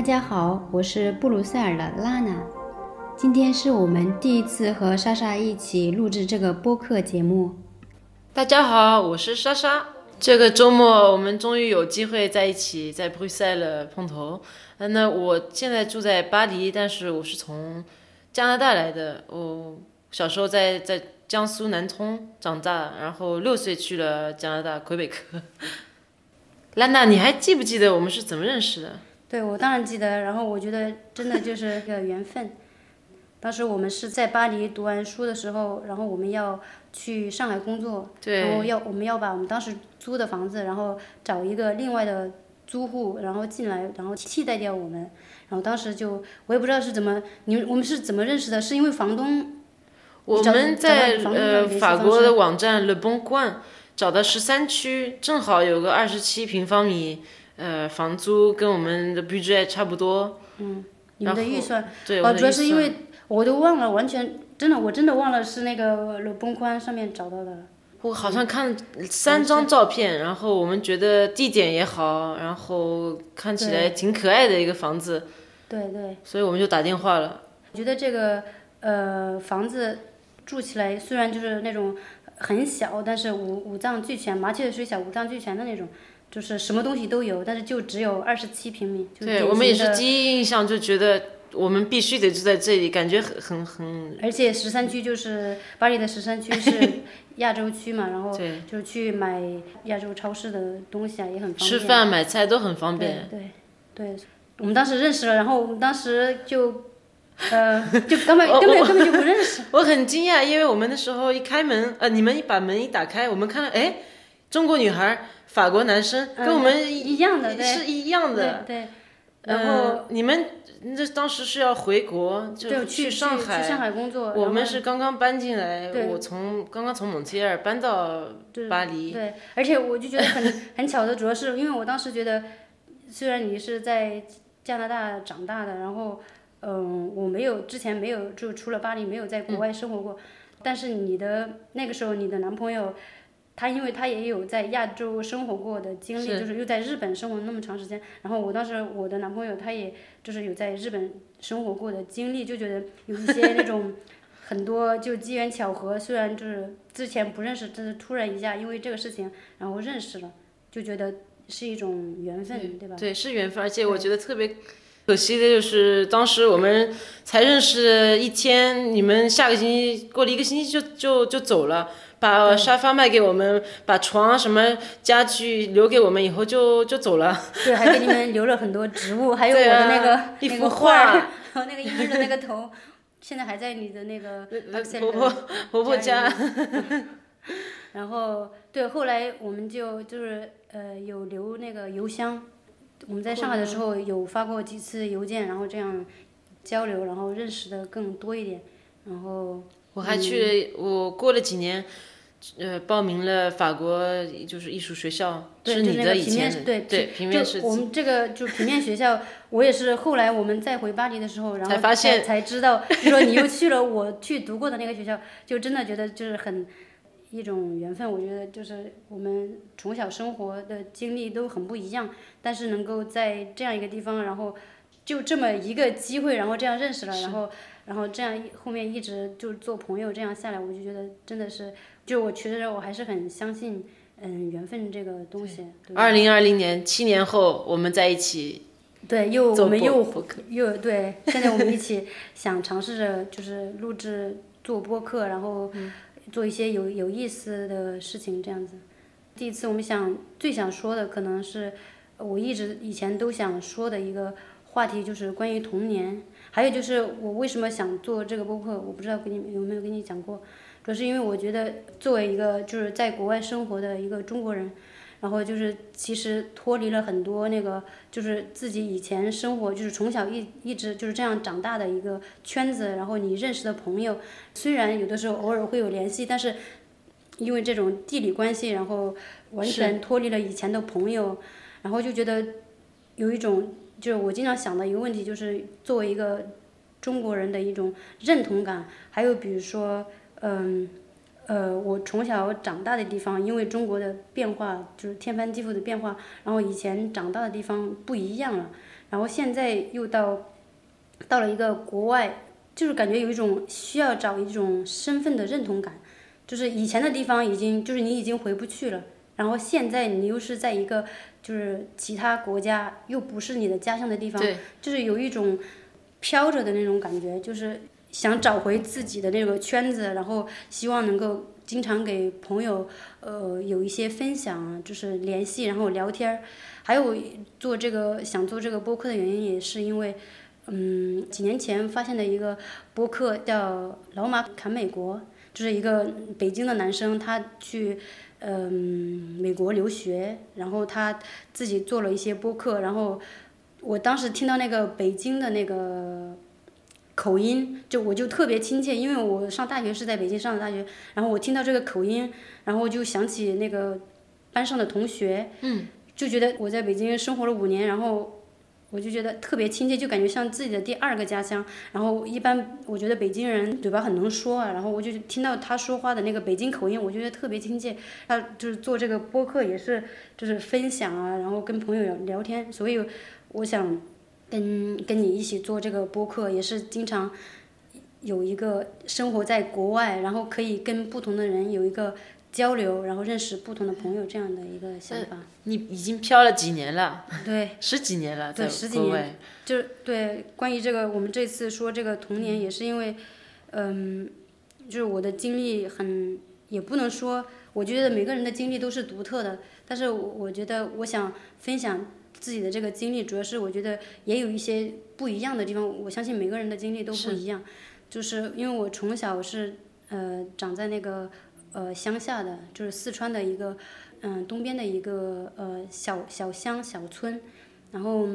大家好，我是布鲁塞尔的拉娜。今天是我们第一次和莎莎一起录制这个播客节目。大家好，我是莎莎。这个周末我们终于有机会在一起，在布鲁塞尔碰头。那我现在住在巴黎，但是我是从加拿大来的。我小时候在在江苏南通长大，然后六岁去了加拿大魁北克。拉娜，你还记不记得我们是怎么认识的？对，我当然记得。然后我觉得真的就是个缘分。当时我们是在巴黎读完书的时候，然后我们要去上海工作，然后要我们要把我们当时租的房子，然后找一个另外的租户，然后进来，然后替代掉我们。然后当时就我也不知道是怎么，你们我们是怎么认识的？是因为房东？我们在呃法国的网站 Le Bon Coin 找到十三区，正好有个二十七平方米，呃，房租跟我们的 budget 差不多。嗯，你们的预算？对，哦，主要是因为。我都忘了，完全真的，我真的忘了是那个楼崩宽上面找到的。我好像看三张照片，然后我们觉得地点也好，然后看起来挺可爱的一个房子。对对。所以我们就打电话了。我觉得这个呃房子住起来虽然就是那种很小，但是五五脏俱全，麻雀虽小五脏俱全的那种，就是什么东西都有，但是就只有二十七平米。对，我们也是第一印象就觉得。我们必须得住在这里，感觉很很很。而且十三区就是巴黎的十三区是 亚洲区嘛，然后就是去买亚洲超市的东西啊也很方便。吃饭买菜都很方便。对对，我们当时认识了，然后我们当时就，呃，就根本根本根本就不认识。我很惊讶，因为我们那时候一开门，呃，你们一把门一打开，我们看到，哎，中国女孩，法国男生，跟我们一样的，是一样的。对。然后你们。那当时是要回国，就去上海。去上海工作。我们是刚刚搬进来，我从刚刚从蒙特利尔搬到巴黎。对，而且我就觉得很很巧的，主要是因为我当时觉得，虽然你是在加拿大长大的，然后，嗯，我没有之前没有就除了巴黎没有在国外生活过，但是你的那个时候你的男朋友。他因为他也有在亚洲生活过的经历，就是又在日本生活那么长时间。然后我当时我的男朋友他也就是有在日本生活过的经历，就觉得有一些那种很多就机缘巧合，虽然就是之前不认识，但是突然一下因为这个事情然后认识了，就觉得是一种缘分，对吧？对，是缘分，而且我觉得特别可惜的就是当时我们才认识一天，你们下个星期过了一个星期就就就走了。把沙发卖给我们，把床什么家具留给我们以后就就走了。对，还给你们留了很多植物，还有我的那个一幅画，然后 那个婴儿的那个头，现在还在你的那个婆婆婆婆家。然后对，后来我们就就是呃有留那个邮箱，我们在上海的时候有发过几次邮件，然后这样交流，然后认识的更多一点，然后我还去我过了几年。呃，报名了法国就是艺术学校，是你的以前对对平面设计。我们这个就平面学校，我也是后来我们再回巴黎的时候，然后才发现才知道，就说你又去了我去读过的那个学校，就真的觉得就是很一种缘分。我觉得就是我们从小生活的经历都很不一样，但是能够在这样一个地方，然后就这么一个机会，然后这样认识了，然后然后这样后面一直就是做朋友，这样下来，我就觉得真的是。就我其实我还是很相信，嗯，缘分这个东西。二零二零年，七年后我们在一起。对，又我们又又对，现在我们一起想尝试着就是录制做播客，然后做一些有有意思的事情这样子。第一次我们想最想说的可能是我一直以前都想说的一个话题，就是关于童年。还有就是我为什么想做这个播客，我不知道跟你有没有跟你讲过。主要是因为我觉得，作为一个就是在国外生活的一个中国人，然后就是其实脱离了很多那个就是自己以前生活就是从小一一直就是这样长大的一个圈子，然后你认识的朋友，虽然有的时候偶尔会有联系，但是因为这种地理关系，然后完全脱离了以前的朋友，然后就觉得有一种就是我经常想的一个问题，就是作为一个中国人的一种认同感，还有比如说。嗯，呃，我从小长大的地方，因为中国的变化就是天翻地覆的变化，然后以前长大的地方不一样了，然后现在又到到了一个国外，就是感觉有一种需要找一种身份的认同感，就是以前的地方已经就是你已经回不去了，然后现在你又是在一个就是其他国家，又不是你的家乡的地方，就是有一种飘着的那种感觉，就是。想找回自己的那个圈子，然后希望能够经常给朋友呃有一些分享，就是联系，然后聊天儿。还有做这个想做这个播客的原因，也是因为嗯几年前发现的一个播客叫“老马侃美国”，就是一个北京的男生，他去嗯美国留学，然后他自己做了一些播客，然后我当时听到那个北京的那个。口音就我就特别亲切，因为我上大学是在北京上的大学，然后我听到这个口音，然后就想起那个班上的同学，就觉得我在北京生活了五年，然后我就觉得特别亲切，就感觉像自己的第二个家乡。然后一般我觉得北京人嘴巴很能说啊，然后我就听到他说话的那个北京口音，我觉得特别亲切。他就是做这个播客也是就是分享啊，然后跟朋友聊天，所以我想。跟跟你一起做这个播客，也是经常有一个生活在国外，然后可以跟不同的人有一个交流，然后认识不同的朋友这样的一个想法。你已经漂了几年了？对，十几年了，对，十几年。就对，关于这个，我们这次说这个童年，也是因为，嗯，就是我的经历很，也不能说，我觉得每个人的经历都是独特的，但是我觉得我想分享。自己的这个经历，主要是我觉得也有一些不一样的地方。我相信每个人的经历都不一样，就是因为我从小是呃长在那个呃乡下的，就是四川的一个嗯东边的一个呃小小乡小村，然后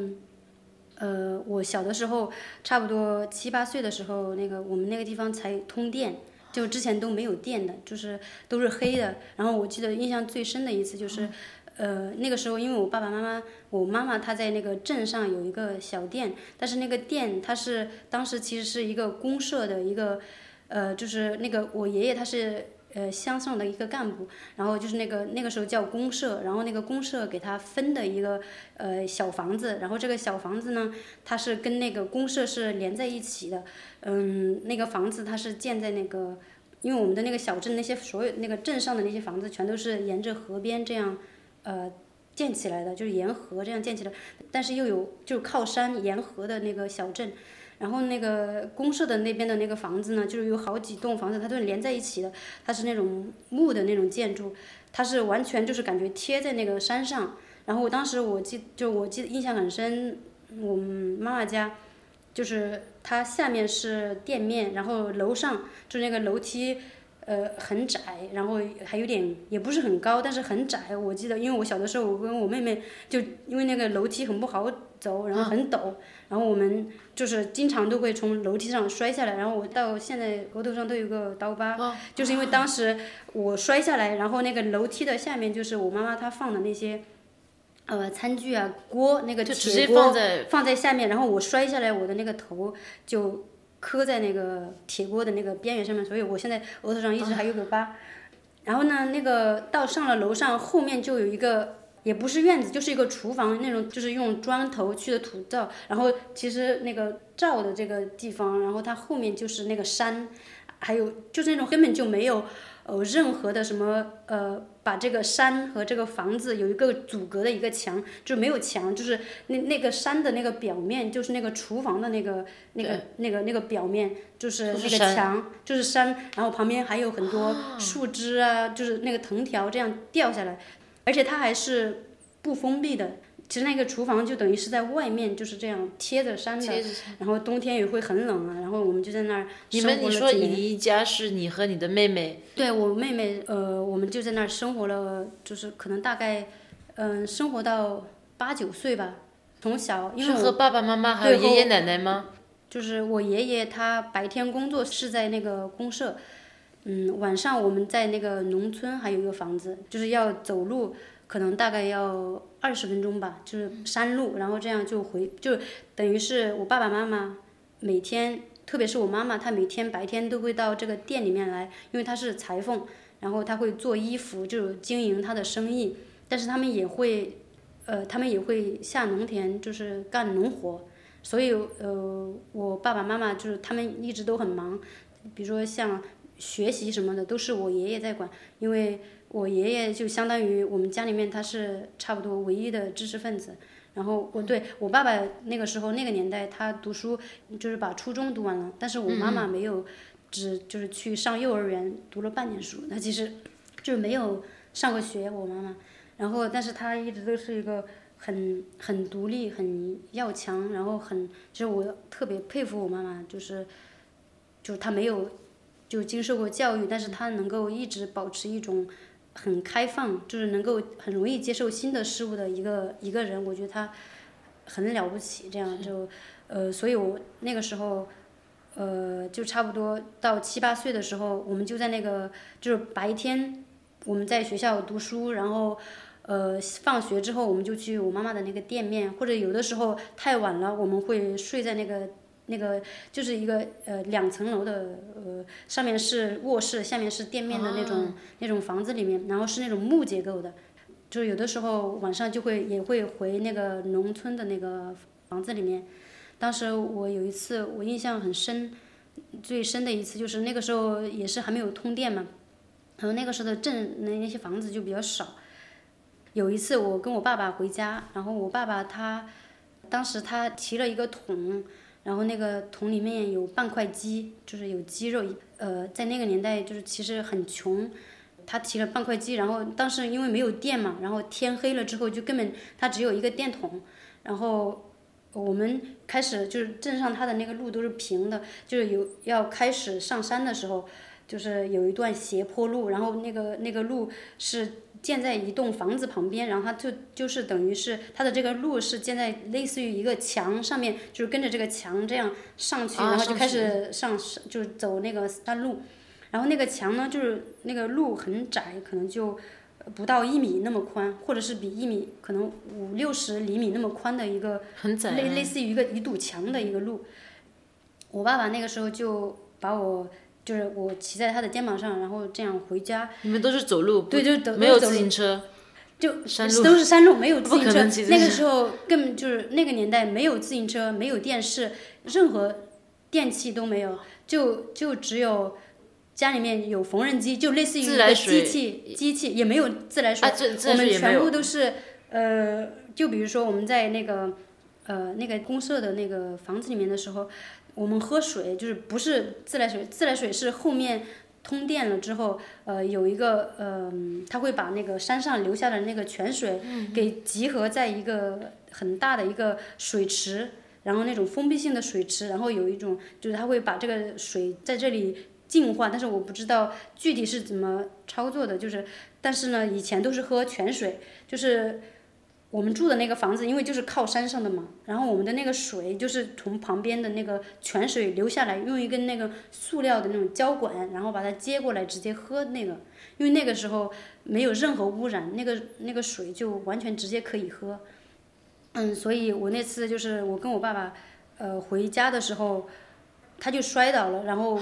呃我小的时候差不多七八岁的时候，那个我们那个地方才通电，就之前都没有电的，就是都是黑的。然后我记得印象最深的一次就是。呃，那个时候因为我爸爸妈妈，我妈妈她在那个镇上有一个小店，但是那个店它是当时其实是一个公社的一个，呃，就是那个我爷爷他是呃乡上的一个干部，然后就是那个那个时候叫公社，然后那个公社给他分的一个呃小房子，然后这个小房子呢，它是跟那个公社是连在一起的，嗯，那个房子它是建在那个，因为我们的那个小镇那些所有那个镇上的那些房子全都是沿着河边这样。呃，建起来的就是沿河这样建起来，但是又有就是靠山沿河的那个小镇，然后那个公社的那边的那个房子呢，就是有好几栋房子，它都是连在一起的，它是那种木的那种建筑，它是完全就是感觉贴在那个山上。然后我当时我记就我记得印象很深，我们妈妈家就是它下面是店面，然后楼上就那个楼梯。呃，很窄，然后还有点也不是很高，但是很窄。我记得，因为我小的时候，我跟我妹妹就因为那个楼梯很不好走，然后很陡，然后我们就是经常都会从楼梯上摔下来。然后我到现在额头上都有个刀疤，就是因为当时我摔下来，然后那个楼梯的下面就是我妈妈她放的那些呃餐具啊锅，那个铁锅放在下面，然后我摔下来，我的那个头就。磕在那个铁锅的那个边缘上面，所以我现在额头上一直还有个疤。然后呢，那个到上了楼上，后面就有一个，也不是院子，就是一个厨房那种，就是用砖头砌的土灶。然后其实那个灶的这个地方，然后它后面就是那个山，还有就是那种根本就没有。呃，任何的什么呃，把这个山和这个房子有一个阻隔的一个墙，就没有墙，就是那那个山的那个表面，就是那个厨房的那个那个那个那个表面，就是那个墙，就是山，然后旁边还有很多树枝啊，就是那个藤条这样掉下来，而且它还是不封闭的。其实那个厨房就等于是在外面，就是这样贴着山的，然后冬天也会很冷啊。然后我们就在那儿你们你说你一家是你和你的妹妹？对我妹妹，呃，我们就在那儿生活了，就是可能大概，嗯，生活到八九岁吧。从小因为是和爸爸妈妈还有爷爷奶奶吗？就是我爷爷他白天工作是在那个公社，嗯，晚上我们在那个农村还有一个房子，就是要走路。可能大概要二十分钟吧，就是山路，然后这样就回，就等于是我爸爸妈妈每天，特别是我妈妈，她每天白天都会到这个店里面来，因为她是裁缝，然后她会做衣服，就是经营她的生意，但是他们也会，呃，他们也会下农田，就是干农活。所以，呃，我爸爸妈妈就是他们一直都很忙，比如说像学习什么的，都是我爷爷在管，因为我爷爷就相当于我们家里面他是差不多唯一的知识分子。然后我对我爸爸那个时候那个年代，他读书就是把初中读完了，但是我妈妈没有，只就是去上幼儿园读了半年书，她其实就是没有上过学，我妈妈。然后，但是她一直都是一个。很很独立，很要强，然后很，就是我特别佩服我妈妈，就是，就是她没有，就经受过教育，但是他能够一直保持一种很开放，就是能够很容易接受新的事物的一个一个人，我觉得他很了不起。这样就，呃，所以我那个时候，呃，就差不多到七八岁的时候，我们就在那个就是白天我们在学校读书，然后。呃，放学之后我们就去我妈妈的那个店面，或者有的时候太晚了，我们会睡在那个那个就是一个呃两层楼的呃上面是卧室，下面是店面的那种那种房子里面，然后是那种木结构的，就是有的时候晚上就会也会回那个农村的那个房子里面。当时我有一次我印象很深，最深的一次就是那个时候也是还没有通电嘛，然后那个时候的镇那那些房子就比较少。有一次我跟我爸爸回家，然后我爸爸他，当时他提了一个桶，然后那个桶里面有半块鸡，就是有鸡肉。呃，在那个年代就是其实很穷，他提了半块鸡，然后当时因为没有电嘛，然后天黑了之后就根本他只有一个电筒，然后我们开始就是镇上他的那个路都是平的，就是有要开始上山的时候，就是有一段斜坡路，然后那个那个路是。建在一栋房子旁边，然后它就就是等于是它的这个路是建在类似于一个墙上面，就是跟着这个墙这样上去，然后就开始上就是走那个山路，然后那个墙呢就是那个路很窄，可能就不到一米那么宽，或者是比一米可能五六十厘米那么宽的一个很窄类类似于一个一堵墙的一个路。我爸爸那个时候就把我。就是我骑在他的肩膀上，然后这样回家。你们都是走路？对，就走没有自行车。就都是山路，没有自行车。那个时候更就是那个年代没有自行车，没有电视，任何电器都没有，就就只有家里面有缝纫机，就类似于一个机器，机器也没有自来水。我们全部都是呃，就比如说我们在那个呃那个公社的那个房子里面的时候。我们喝水就是不是自来水，自来水是后面通电了之后，呃，有一个呃，他会把那个山上留下的那个泉水给集合在一个很大的一个水池，然后那种封闭性的水池，然后有一种就是他会把这个水在这里净化，但是我不知道具体是怎么操作的，就是，但是呢，以前都是喝泉水，就是。我们住的那个房子，因为就是靠山上的嘛，然后我们的那个水就是从旁边的那个泉水流下来，用一根那个塑料的那种胶管，然后把它接过来直接喝那个，因为那个时候没有任何污染，那个那个水就完全直接可以喝。嗯，所以我那次就是我跟我爸爸，呃，回家的时候，他就摔倒了，然后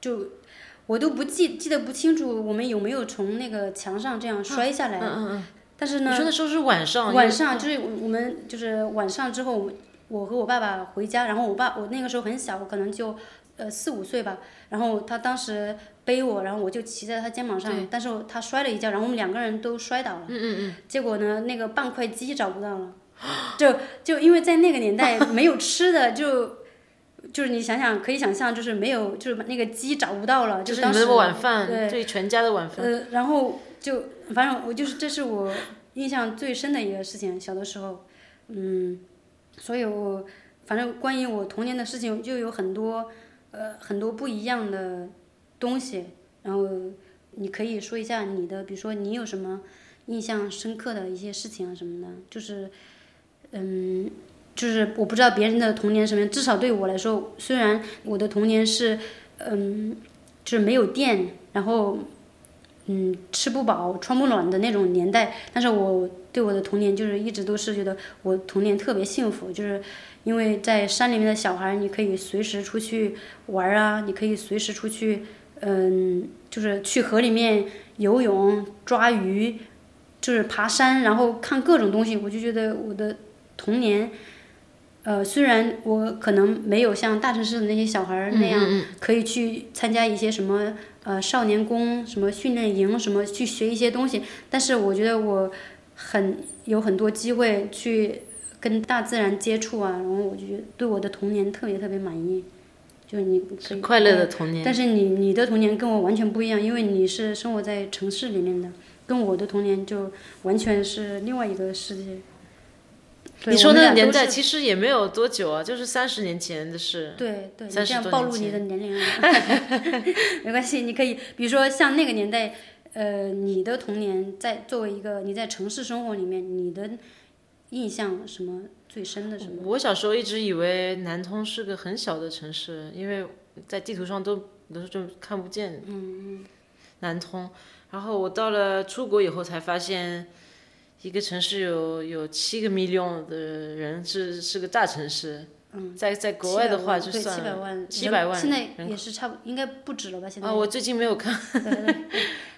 就我都不记记得不清楚我们有没有从那个墙上这样摔下来。但是呢，你说的时候是晚上，晚上就是我们就是晚上之后，我和我爸爸回家，然后我爸我那个时候很小，我可能就呃四五岁吧，然后他当时背我，然后我就骑在他肩膀上，但是他摔了一跤，然后我们两个人都摔倒了，嗯嗯嗯，结果呢，那个半块鸡找不到了，就就因为在那个年代 没有吃的，就就是你想想可以想象，就是没有就是那个鸡找不到了，就是当时晚饭，对全家的晚饭，呃，然后。就反正我就是这是我印象最深的一个事情，小的时候，嗯，所以我反正关于我童年的事情就有很多呃很多不一样的东西，然后你可以说一下你的，比如说你有什么印象深刻的一些事情啊什么的，就是嗯，就是我不知道别人的童年什么样，至少对我来说，虽然我的童年是嗯就是没有电，然后。嗯，吃不饱穿不暖的那种年代，但是我对我的童年就是一直都是觉得我童年特别幸福，就是因为在山里面的小孩，你可以随时出去玩啊，你可以随时出去嗯，就是去河里面游泳、抓鱼，就是爬山，然后看各种东西。我就觉得我的童年，呃，虽然我可能没有像大城市的那些小孩儿那样，可以去参加一些什么呃少年宫、什么训练营、什么去学一些东西，但是我觉得我很有很多机会去跟大自然接触啊，然后我就觉得对我的童年特别特别满意。就你快乐的童年，但是你你的童年跟我完全不一样，因为你是生活在城市里面的，跟我的童年就完全是另外一个世界。你说那个年代其实也没有多久啊，就是三十年前的事。对对，这样暴露你的年龄了，没关系，你可以，比如说像那个年代，呃，你的童年在作为一个你在城市生活里面，你的印象什么？最深的什么？我小时候一直以为南通是个很小的城市，因为在地图上都有时候就看不见。嗯嗯。南通，然后我到了出国以后才发现，一个城市有有七个 million 的人是是个大城市。嗯。在在国外的话就算七百万。七百万。现在也是差不应该不止了吧？现在。啊，我最近没有看。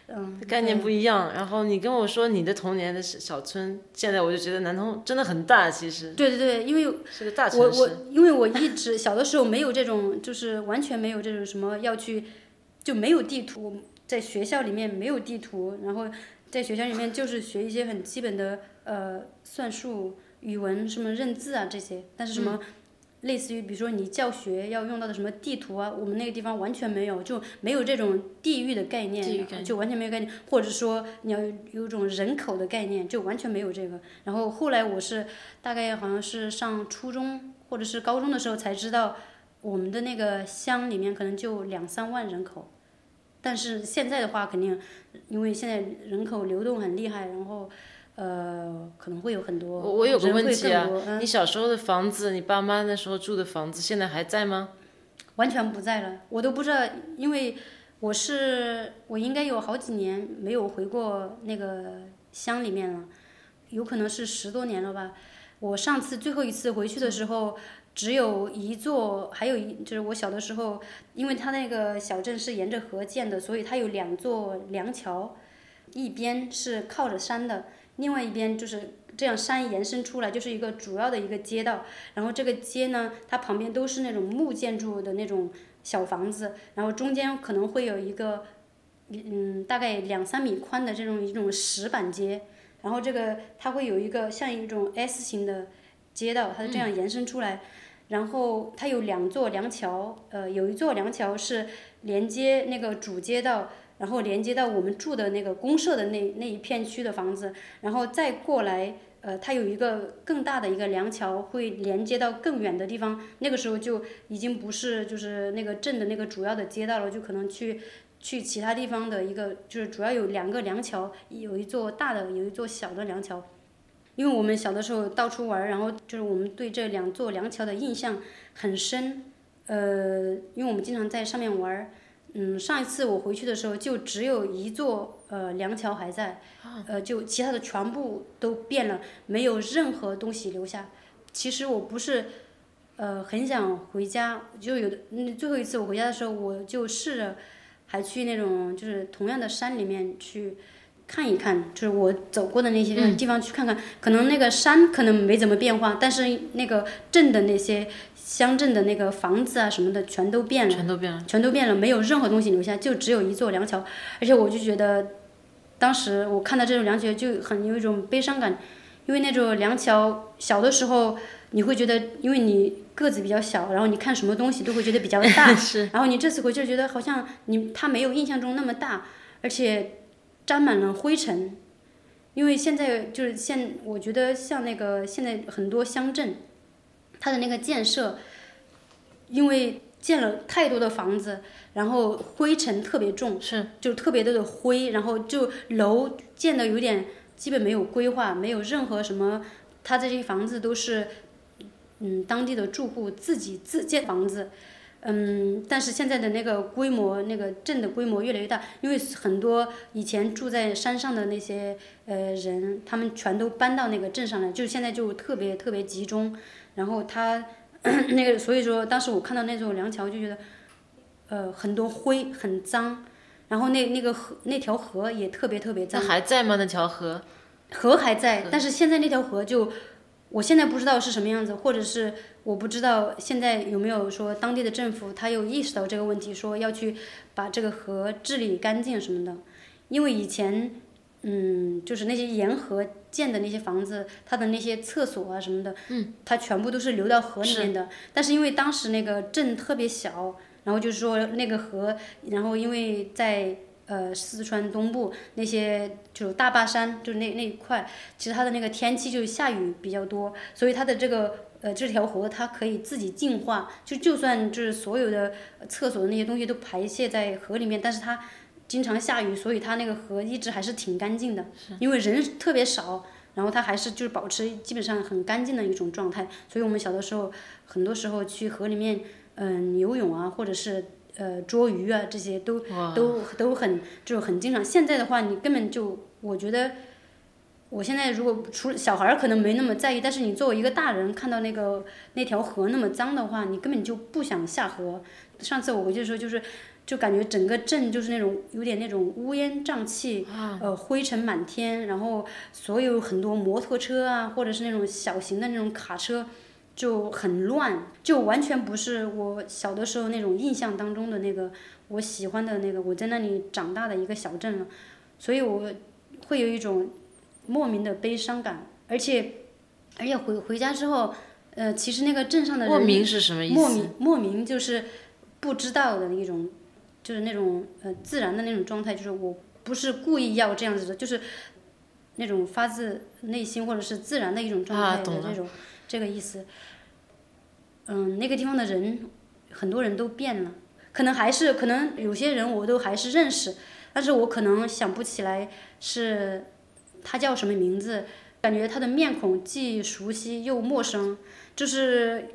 嗯，概念不一样。然后你跟我说你的童年的小村，现在我就觉得南通真的很大，其实。对对对，因为是个大城市。我我因为我一直小的时候没有这种，就是完全没有这种什么要去，就没有地图，在学校里面没有地图，然后在学校里面就是学一些很基本的呃算术、语文什么认字啊这些，但是什么。类似于比如说你教学要用到的什么地图啊，我们那个地方完全没有，就没有这种地域的概念，就完全没有概念，或者说你要有种人口的概念，就完全没有这个。然后后来我是大概好像是上初中或者是高中的时候才知道，我们的那个乡里面可能就两三万人口，但是现在的话肯定，因为现在人口流动很厉害，然后。呃，可能会有很多。我我有个问题啊，你小时候的房子，你爸妈那时候住的房子，现在还在吗？完全不在了，我都不知道，因为我是我应该有好几年没有回过那个乡里面了，有可能是十多年了吧。我上次最后一次回去的时候，只有一座，还有一就是我小的时候，因为它那个小镇是沿着河建的，所以它有两座梁桥，一边是靠着山的。另外一边就是这样，山延伸出来就是一个主要的一个街道，然后这个街呢，它旁边都是那种木建筑的那种小房子，然后中间可能会有一个，嗯，大概两三米宽的这种一种石板街，然后这个它会有一个像一种 S 型的街道，它是这样延伸出来，然后它有两座梁桥，呃，有一座梁桥是连接那个主街道。然后连接到我们住的那个公社的那那一片区的房子，然后再过来，呃，它有一个更大的一个梁桥，会连接到更远的地方。那个时候就已经不是就是那个镇的那个主要的街道了，就可能去去其他地方的一个，就是主要有两个梁桥，有一座大的，有一座小的梁桥。因为我们小的时候到处玩，然后就是我们对这两座梁桥的印象很深，呃，因为我们经常在上面玩。嗯，上一次我回去的时候，就只有一座呃梁桥还在，呃，就其他的全部都变了，没有任何东西留下。其实我不是，呃，很想回家，就有的，嗯，最后一次我回家的时候，我就试着还去那种就是同样的山里面去看一看，就是我走过的那些地方去看看，可能那个山可能没怎么变化，但是那个镇的那些。乡镇的那个房子啊什么的全都变了，全都变了，全都变了，没有任何东西留下，就只有一座梁桥。而且我就觉得，当时我看到这种梁桥就很有一种悲伤感，因为那座梁桥小的时候你会觉得，因为你个子比较小，然后你看什么东西都会觉得比较大，然后你这次回去觉得好像你它没有印象中那么大，而且沾满了灰尘。因为现在就是现，我觉得像那个现在很多乡镇。它的那个建设，因为建了太多的房子，然后灰尘特别重，是就特别多的灰，然后就楼建的有点基本没有规划，没有任何什么，它这些房子都是，嗯，当地的住户自己自建房子，嗯，但是现在的那个规模，那个镇的规模越来越大，因为很多以前住在山上的那些呃人，他们全都搬到那个镇上来，就现在就特别特别集中。然后他 那个，所以说当时我看到那座梁桥，就觉得呃很多灰，很脏，然后那那个河那条河也特别特别脏。那还在吗？那条河？河还在，但是现在那条河就，我现在不知道是什么样子，或者是我不知道现在有没有说当地的政府他有意识到这个问题，说要去把这个河治理干净什么的，因为以前，嗯，就是那些沿河建的那些房子，它的那些厕所啊什么的，嗯，它全部都是流到河里面的，但是因为当时那个镇特别小，然后就是说那个河，然后因为在。呃，四川东部那些就是大巴山，就是那那一块，其实它的那个天气就是下雨比较多，所以它的这个呃这条河它可以自己净化，就就算就是所有的厕所的那些东西都排泄在河里面，但是它经常下雨，所以它那个河一直还是挺干净的，因为人特别少，然后它还是就是保持基本上很干净的一种状态，所以我们小的时候很多时候去河里面嗯游泳啊，或者是。呃，捉鱼啊，这些都都都很就是很经常。现在的话，你根本就我觉得，我现在如果除小孩儿可能没那么在意，但是你作为一个大人，看到那个那条河那么脏的话，你根本就不想下河。上次我回去的时候，就是就感觉整个镇就是那种有点那种乌烟瘴气，呃，灰尘满天，然后所有很多摩托车啊，或者是那种小型的那种卡车。就很乱，就完全不是我小的时候那种印象当中的那个我喜欢的那个我在那里长大的一个小镇了，所以我会有一种莫名的悲伤感，而且而且回回家之后，呃，其实那个镇上的人莫名是什么意思？莫名莫名就是不知道的一种，就是那种呃自然的那种状态，就是我不是故意要这样子的，就是那种发自内心或者是自然的一种状态的这种。这个意思，嗯，那个地方的人，很多人都变了，可能还是可能有些人我都还是认识，但是我可能想不起来是他叫什么名字，感觉他的面孔既熟悉又陌生，就是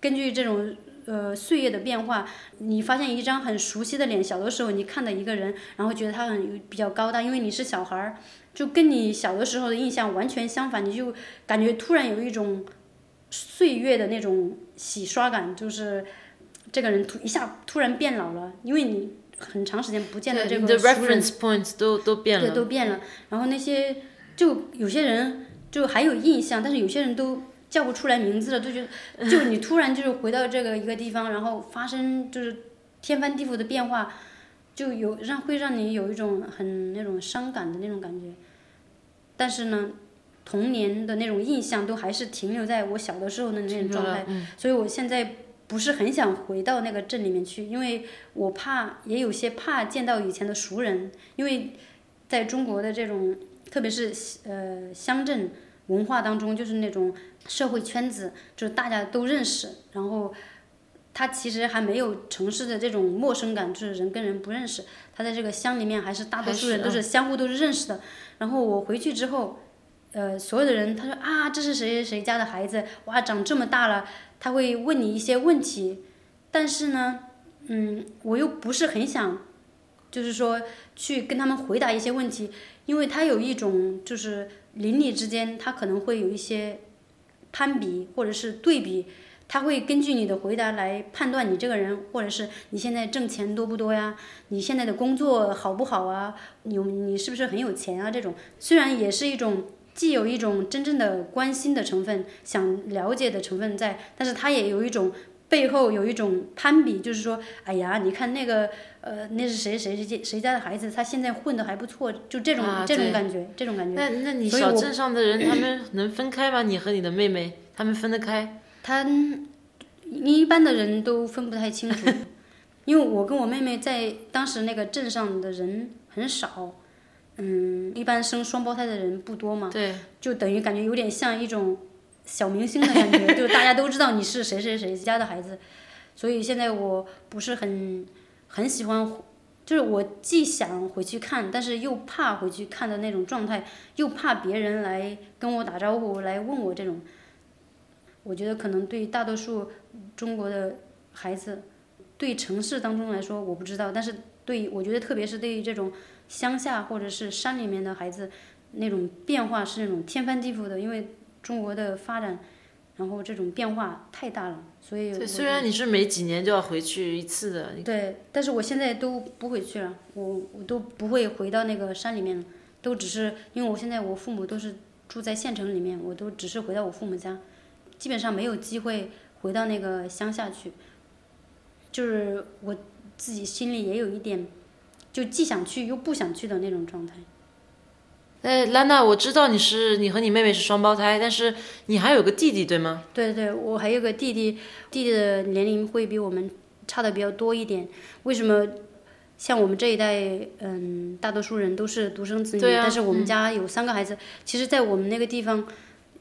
根据这种呃岁月的变化，你发现一张很熟悉的脸，小的时候你看到一个人，然后觉得他很比较高大，因为你是小孩儿，就跟你小的时候的印象完全相反，你就感觉突然有一种。岁月的那种洗刷感，就是这个人突一下突然变老了，因为你很长时间不见的这个 reference points 都都变了，对，都变了。然后那些就有些人就还有印象，但是有些人都叫不出来名字了，就觉得就你突然就是回到这个一个地方，然后发生就是天翻地覆的变化，就有让会让你有一种很那种伤感的那种感觉。但是呢。童年的那种印象都还是停留在我小的时候的那种状态，所以我现在不是很想回到那个镇里面去，因为我怕也有些怕见到以前的熟人，因为在中国的这种特别是呃乡镇文化当中，就是那种社会圈子，就是大家都认识，然后他其实还没有城市的这种陌生感，就是人跟人不认识，他在这个乡里面还是大多数人都是相互都是认识的，然后我回去之后。呃，所有的人，他说啊，这是谁谁谁家的孩子，哇，长这么大了，他会问你一些问题，但是呢，嗯，我又不是很想，就是说去跟他们回答一些问题，因为他有一种就是邻里之间，他可能会有一些攀比或者是对比，他会根据你的回答来判断你这个人，或者是你现在挣钱多不多呀，你现在的工作好不好啊，你你是不是很有钱啊？这种虽然也是一种。既有一种真正的关心的成分，想了解的成分在，但是他也有一种背后有一种攀比，就是说，哎呀，你看那个，呃，那是谁谁谁谁家的孩子，他现在混的还不错，就这种这种感觉，这种感觉。那那你小镇上的人，他们 能分开吗？你和你的妹妹，他们分得开？他，一般的人都分不太清楚，因为我跟我妹妹在当时那个镇上的人很少。嗯，一般生双胞胎的人不多嘛，就等于感觉有点像一种小明星的感觉，就大家都知道你是谁谁谁家的孩子，所以现在我不是很很喜欢，就是我既想回去看，但是又怕回去看的那种状态，又怕别人来跟我打招呼来问我这种，我觉得可能对大多数中国的孩子，对城市当中来说我不知道，但是对我觉得特别是对于这种。乡下或者是山里面的孩子，那种变化是那种天翻地覆的，因为中国的发展然后这种变化太大了，所以，虽然你是每几年就要回去一次的，对，但是我现在都不回去了，我我都不会回到那个山里面了，都只是因为我现在我父母都是住在县城里面，我都只是回到我父母家，基本上没有机会回到那个乡下去，就是我自己心里也有一点，就既想去又不想去的那种状态。哎，兰娜，我知道你是你和你妹妹是双胞胎，但是你还有个弟弟，对吗？对对，我还有个弟弟，弟弟的年龄会比我们差的比较多一点。为什么？像我们这一代，嗯，大多数人都是独生子女，但是我们家有三个孩子。其实，在我们那个地方，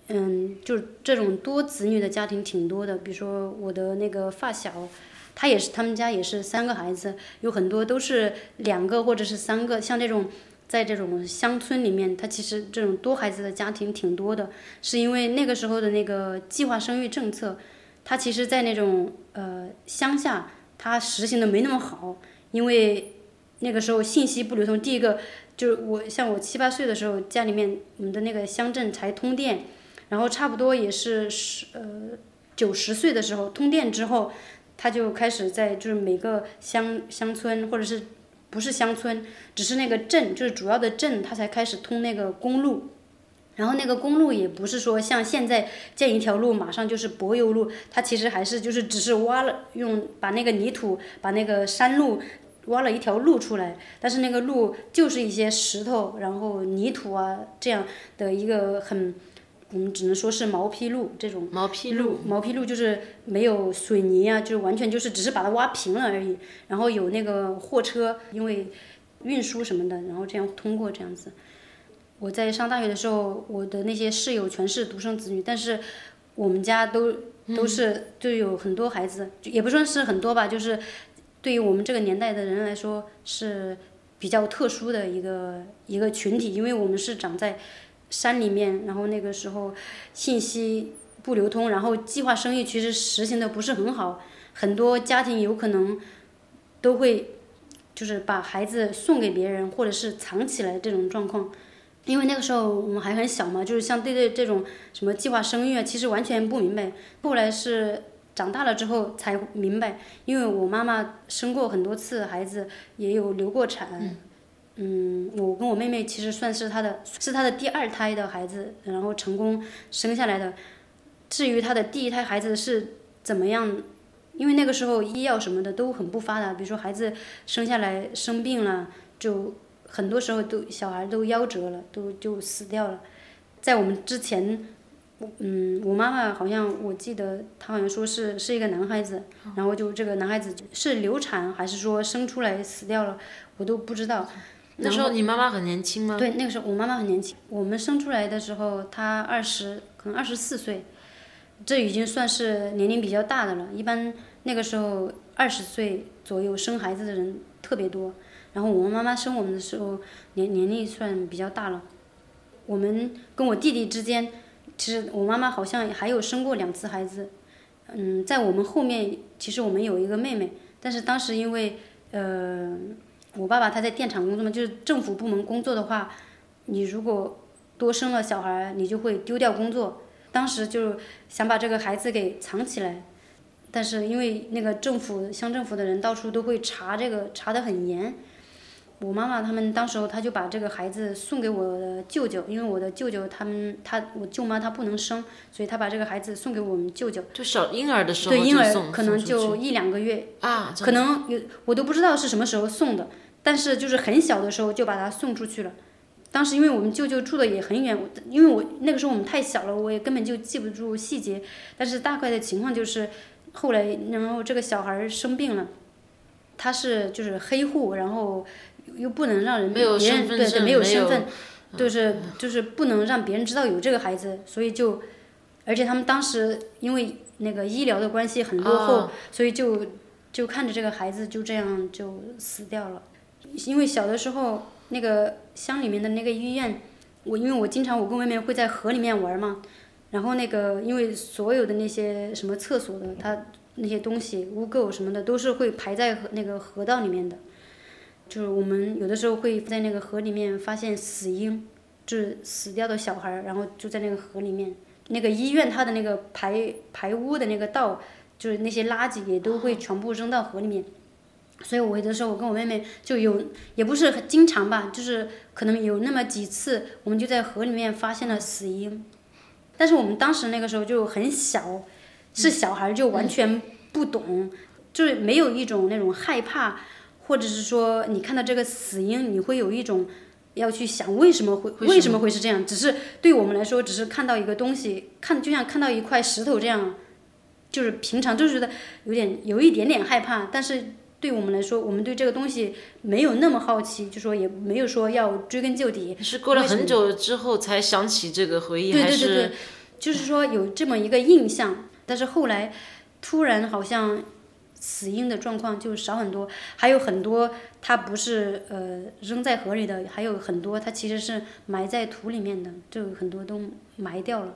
嗯，就是这种多子女的家庭挺多的。比如说我的那个发小，他也是，他们家也是三个孩子，有很多都是两个或者是三个，像这种。在这种乡村里面，他其实这种多孩子的家庭挺多的，是因为那个时候的那个计划生育政策，他其实，在那种呃乡下，他实行的没那么好，因为那个时候信息不流通。第一个就是我像我七八岁的时候，家里面我们的那个乡镇才通电，然后差不多也是十呃九十岁的时候通电之后，他就开始在就是每个乡乡村或者是。不是乡村，只是那个镇，就是主要的镇，它才开始通那个公路。然后那个公路也不是说像现在建一条路马上就是柏油路，它其实还是就是只是挖了用把那个泥土把那个山路挖了一条路出来，但是那个路就是一些石头，然后泥土啊这样的一个很。我们只能说是毛坯路这种毛坯路，毛坯路就是没有水泥啊，就是完全就是只是把它挖平了而已。然后有那个货车，因为运输什么的，然后这样通过这样子。我在上大学的时候，我的那些室友全是独生子女，但是我们家都都是就有很多孩子，也不算是很多吧，就是对于我们这个年代的人来说是比较特殊的一个一个群体，因为我们是长在。山里面，然后那个时候信息不流通，然后计划生育其实实行的不是很好，很多家庭有可能都会就是把孩子送给别人，或者是藏起来这种状况。因为那个时候我们还很小嘛，就是像对待这种什么计划生育啊，其实完全不明白。后来是长大了之后才明白，因为我妈妈生过很多次孩子，也有流过产。我跟我妹妹其实算是她的，是她的第二胎的孩子，然后成功生下来的。至于她的第一胎孩子是怎么样，因为那个时候医药什么的都很不发达，比如说孩子生下来生病了，就很多时候都小孩都夭折了，都就死掉了。在我们之前，嗯，我妈妈好像我记得她好像说是是一个男孩子，然后就这个男孩子是流产还是说生出来死掉了，我都不知道。那时候你妈妈很年轻吗？对，那个时候我妈妈很年轻。我们生出来的时候，她二十，可能二十四岁，这已经算是年龄比较大的了。一般那个时候二十岁左右生孩子的人特别多。然后我们妈妈生我们的时候年年龄算比较大了。我们跟我弟弟之间，其实我妈妈好像还有生过两次孩子。嗯，在我们后面，其实我们有一个妹妹，但是当时因为呃。我爸爸他在电厂工作嘛，就是政府部门工作的话，你如果多生了小孩，你就会丢掉工作。当时就想把这个孩子给藏起来，但是因为那个政府乡政府的人到处都会查这个，查得很严。我妈妈他们当时候他就把这个孩子送给我的舅舅，因为我的舅舅他们他我舅妈她不能生，所以他把这个孩子送给我们舅舅。就小婴儿的时候对婴儿可能就一两个月啊，可能有我都不知道是什么时候送的。但是就是很小的时候就把他送出去了，当时因为我们舅舅住的也很远，因为我那个时候我们太小了，我也根本就记不住细节。但是大概的情况就是，后来然后这个小孩生病了，他是就是黑户，然后又不能让人别人对对没有身份，就是就是不能让别人知道有这个孩子，所以就，而且他们当时因为那个医疗的关系很落后，所以就就看着这个孩子就这样就死掉了。因为小的时候，那个乡里面的那个医院，我因为我经常我跟妹妹会在河里面玩嘛，然后那个因为所有的那些什么厕所的，它那些东西污垢什么的都是会排在河那个河道里面的，就是我们有的时候会在那个河里面发现死婴，就是死掉的小孩，然后就在那个河里面，那个医院它的那个排排污的那个道，就是那些垃圾也都会全部扔到河里面。所以我有的时候我跟我妹妹就有，也不是很经常吧，就是可能有那么几次，我们就在河里面发现了死婴。但是我们当时那个时候就很小，是小孩就完全不懂，就是没有一种那种害怕，或者是说你看到这个死婴，你会有一种要去想为什么会为什么会是这样？只是对我们来说，只是看到一个东西，看就像看到一块石头这样，就是平常就是觉得有点有一点点害怕，但是。对我们来说，我们对这个东西没有那么好奇，就说也没有说要追根究底。是过了很久之后才想起这个回忆，对对对对，就是说有这么一个印象，但是后来突然好像死因的状况就少很多，还有很多它不是呃扔在河里的，还有很多它其实是埋在土里面的，就很多都埋掉了。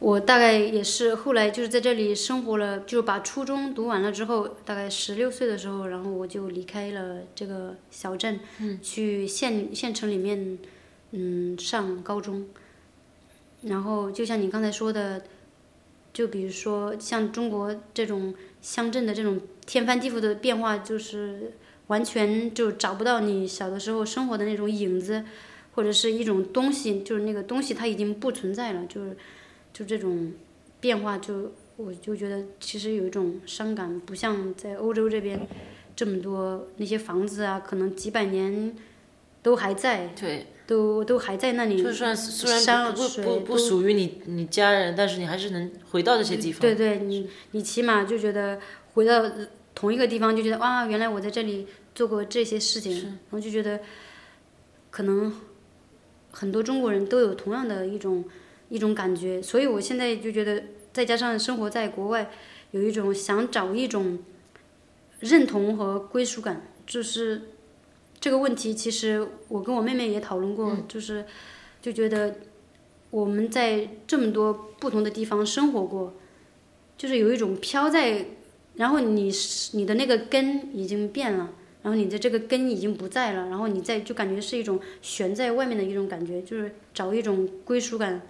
我大概也是后来就是在这里生活了，就把初中读完了之后，大概十六岁的时候，然后我就离开了这个小镇，去县县城里面，嗯，上高中。然后就像你刚才说的，就比如说像中国这种乡镇的这种天翻地覆的变化，就是完全就找不到你小的时候生活的那种影子，或者是一种东西，就是那个东西它已经不存在了，就是。就这种变化，就我就觉得其实有一种伤感，不像在欧洲这边这么多那些房子啊，可能几百年都还在，对，都都还在那里。就算虽然不不不属于你你家人，但是你还是能回到这些地方。对对，你你起码就觉得回到同一个地方，就觉得哇，原来我在这里做过这些事情，然后就觉得可能很多中国人都有同样的一种。一种感觉，所以我现在就觉得，再加上生活在国外，有一种想找一种认同和归属感，就是这个问题。其实我跟我妹妹也讨论过，就是就觉得我们在这么多不同的地方生活过，就是有一种飘在，然后你你的那个根已经变了，然后你的这个根已经不在了，然后你在就感觉是一种悬在外面的一种感觉，就是找一种归属感。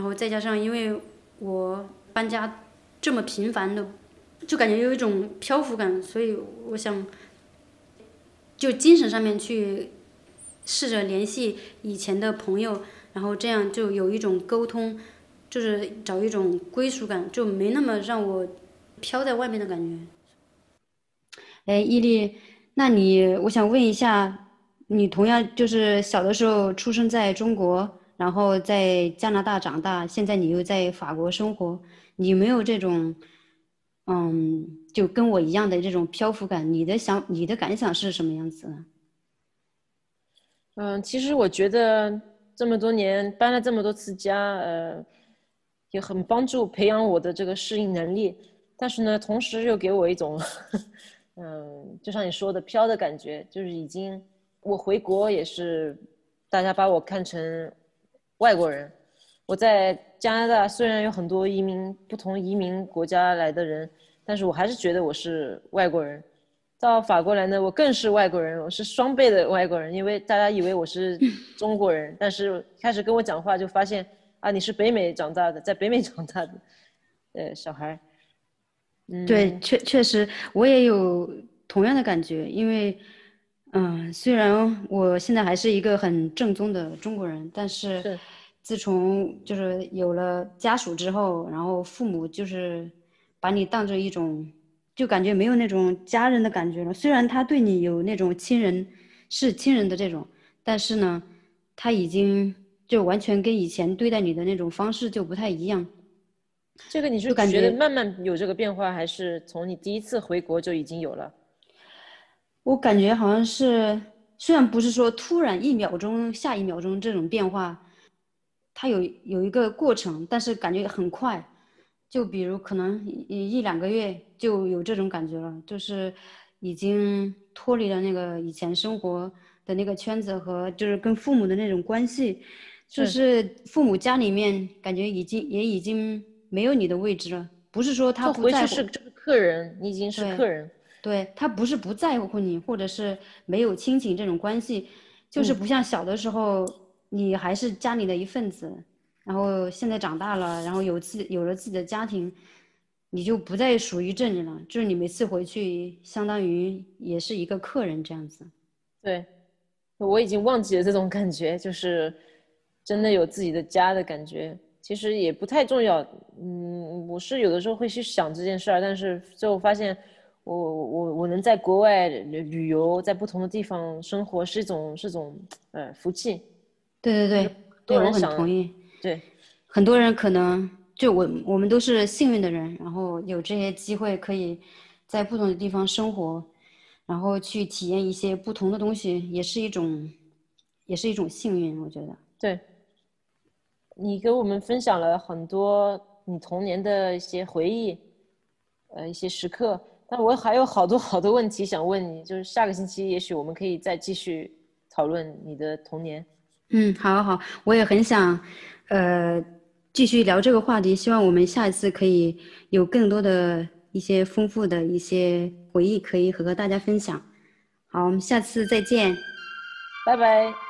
然后再加上，因为我搬家这么频繁的，就感觉有一种漂浮感，所以我想就精神上面去试着联系以前的朋友，然后这样就有一种沟通，就是找一种归属感，就没那么让我飘在外面的感觉。哎，伊利，那你我想问一下，你同样就是小的时候出生在中国？然后在加拿大长大，现在你又在法国生活，你没有这种，嗯，就跟我一样的这种漂浮感？你的想，你的感想是什么样子？嗯，其实我觉得这么多年搬了这么多次家，呃，也很帮助培养我的这个适应能力。但是呢，同时又给我一种，嗯，就像你说的飘的感觉，就是已经我回国也是，大家把我看成。外国人，我在加拿大虽然有很多移民不同移民国家来的人，但是我还是觉得我是外国人。到法国来呢，我更是外国人，我是双倍的外国人，因为大家以为我是中国人，但是开始跟我讲话就发现啊，你是北美长大的，在北美长大的，呃，小孩。嗯，对，确确实我也有同样的感觉，因为。嗯，虽然我现在还是一个很正宗的中国人，但是自从就是有了家属之后，然后父母就是把你当做一种，就感觉没有那种家人的感觉了。虽然他对你有那种亲人是亲人的这种，但是呢，他已经就完全跟以前对待你的那种方式就不太一样。这个你是觉得慢慢有这个变化，还是从你第一次回国就已经有了？我感觉好像是，虽然不是说突然一秒钟、下一秒钟这种变化，它有有一个过程，但是感觉很快。就比如可能一一两个月就有这种感觉了，就是已经脱离了那个以前生活的那个圈子和就是跟父母的那种关系，就是父母家里面感觉已经也已经没有你的位置了。不是说他不在乎，是这个客人，你已经是客人。对他不是不在乎你，或者是没有亲情这种关系，就是不像小的时候，你还是家里的一份子，然后现在长大了，然后有自有了自己的家庭，你就不再属于这里了。就是你每次回去，相当于也是一个客人这样子。对，我已经忘记了这种感觉，就是真的有自己的家的感觉。其实也不太重要。嗯，我是有的时候会去想这件事儿，但是最后发现，我我我能在国外旅游，在不同的地方生活，是一种是种呃福气。对对对，对我很同意。对，很多人可能就我我们都是幸运的人，然后有这些机会可以在不同的地方生活，然后去体验一些不同的东西，也是一种也是一种幸运，我觉得。对。你给我们分享了很多你童年的一些回忆，呃，一些时刻。但我还有好多好多问题想问你，就是下个星期也许我们可以再继续讨论你的童年。嗯，好，好，我也很想，呃，继续聊这个话题。希望我们下一次可以有更多的一些丰富的一些回忆可以和大家分享。好，我们下次再见，拜拜。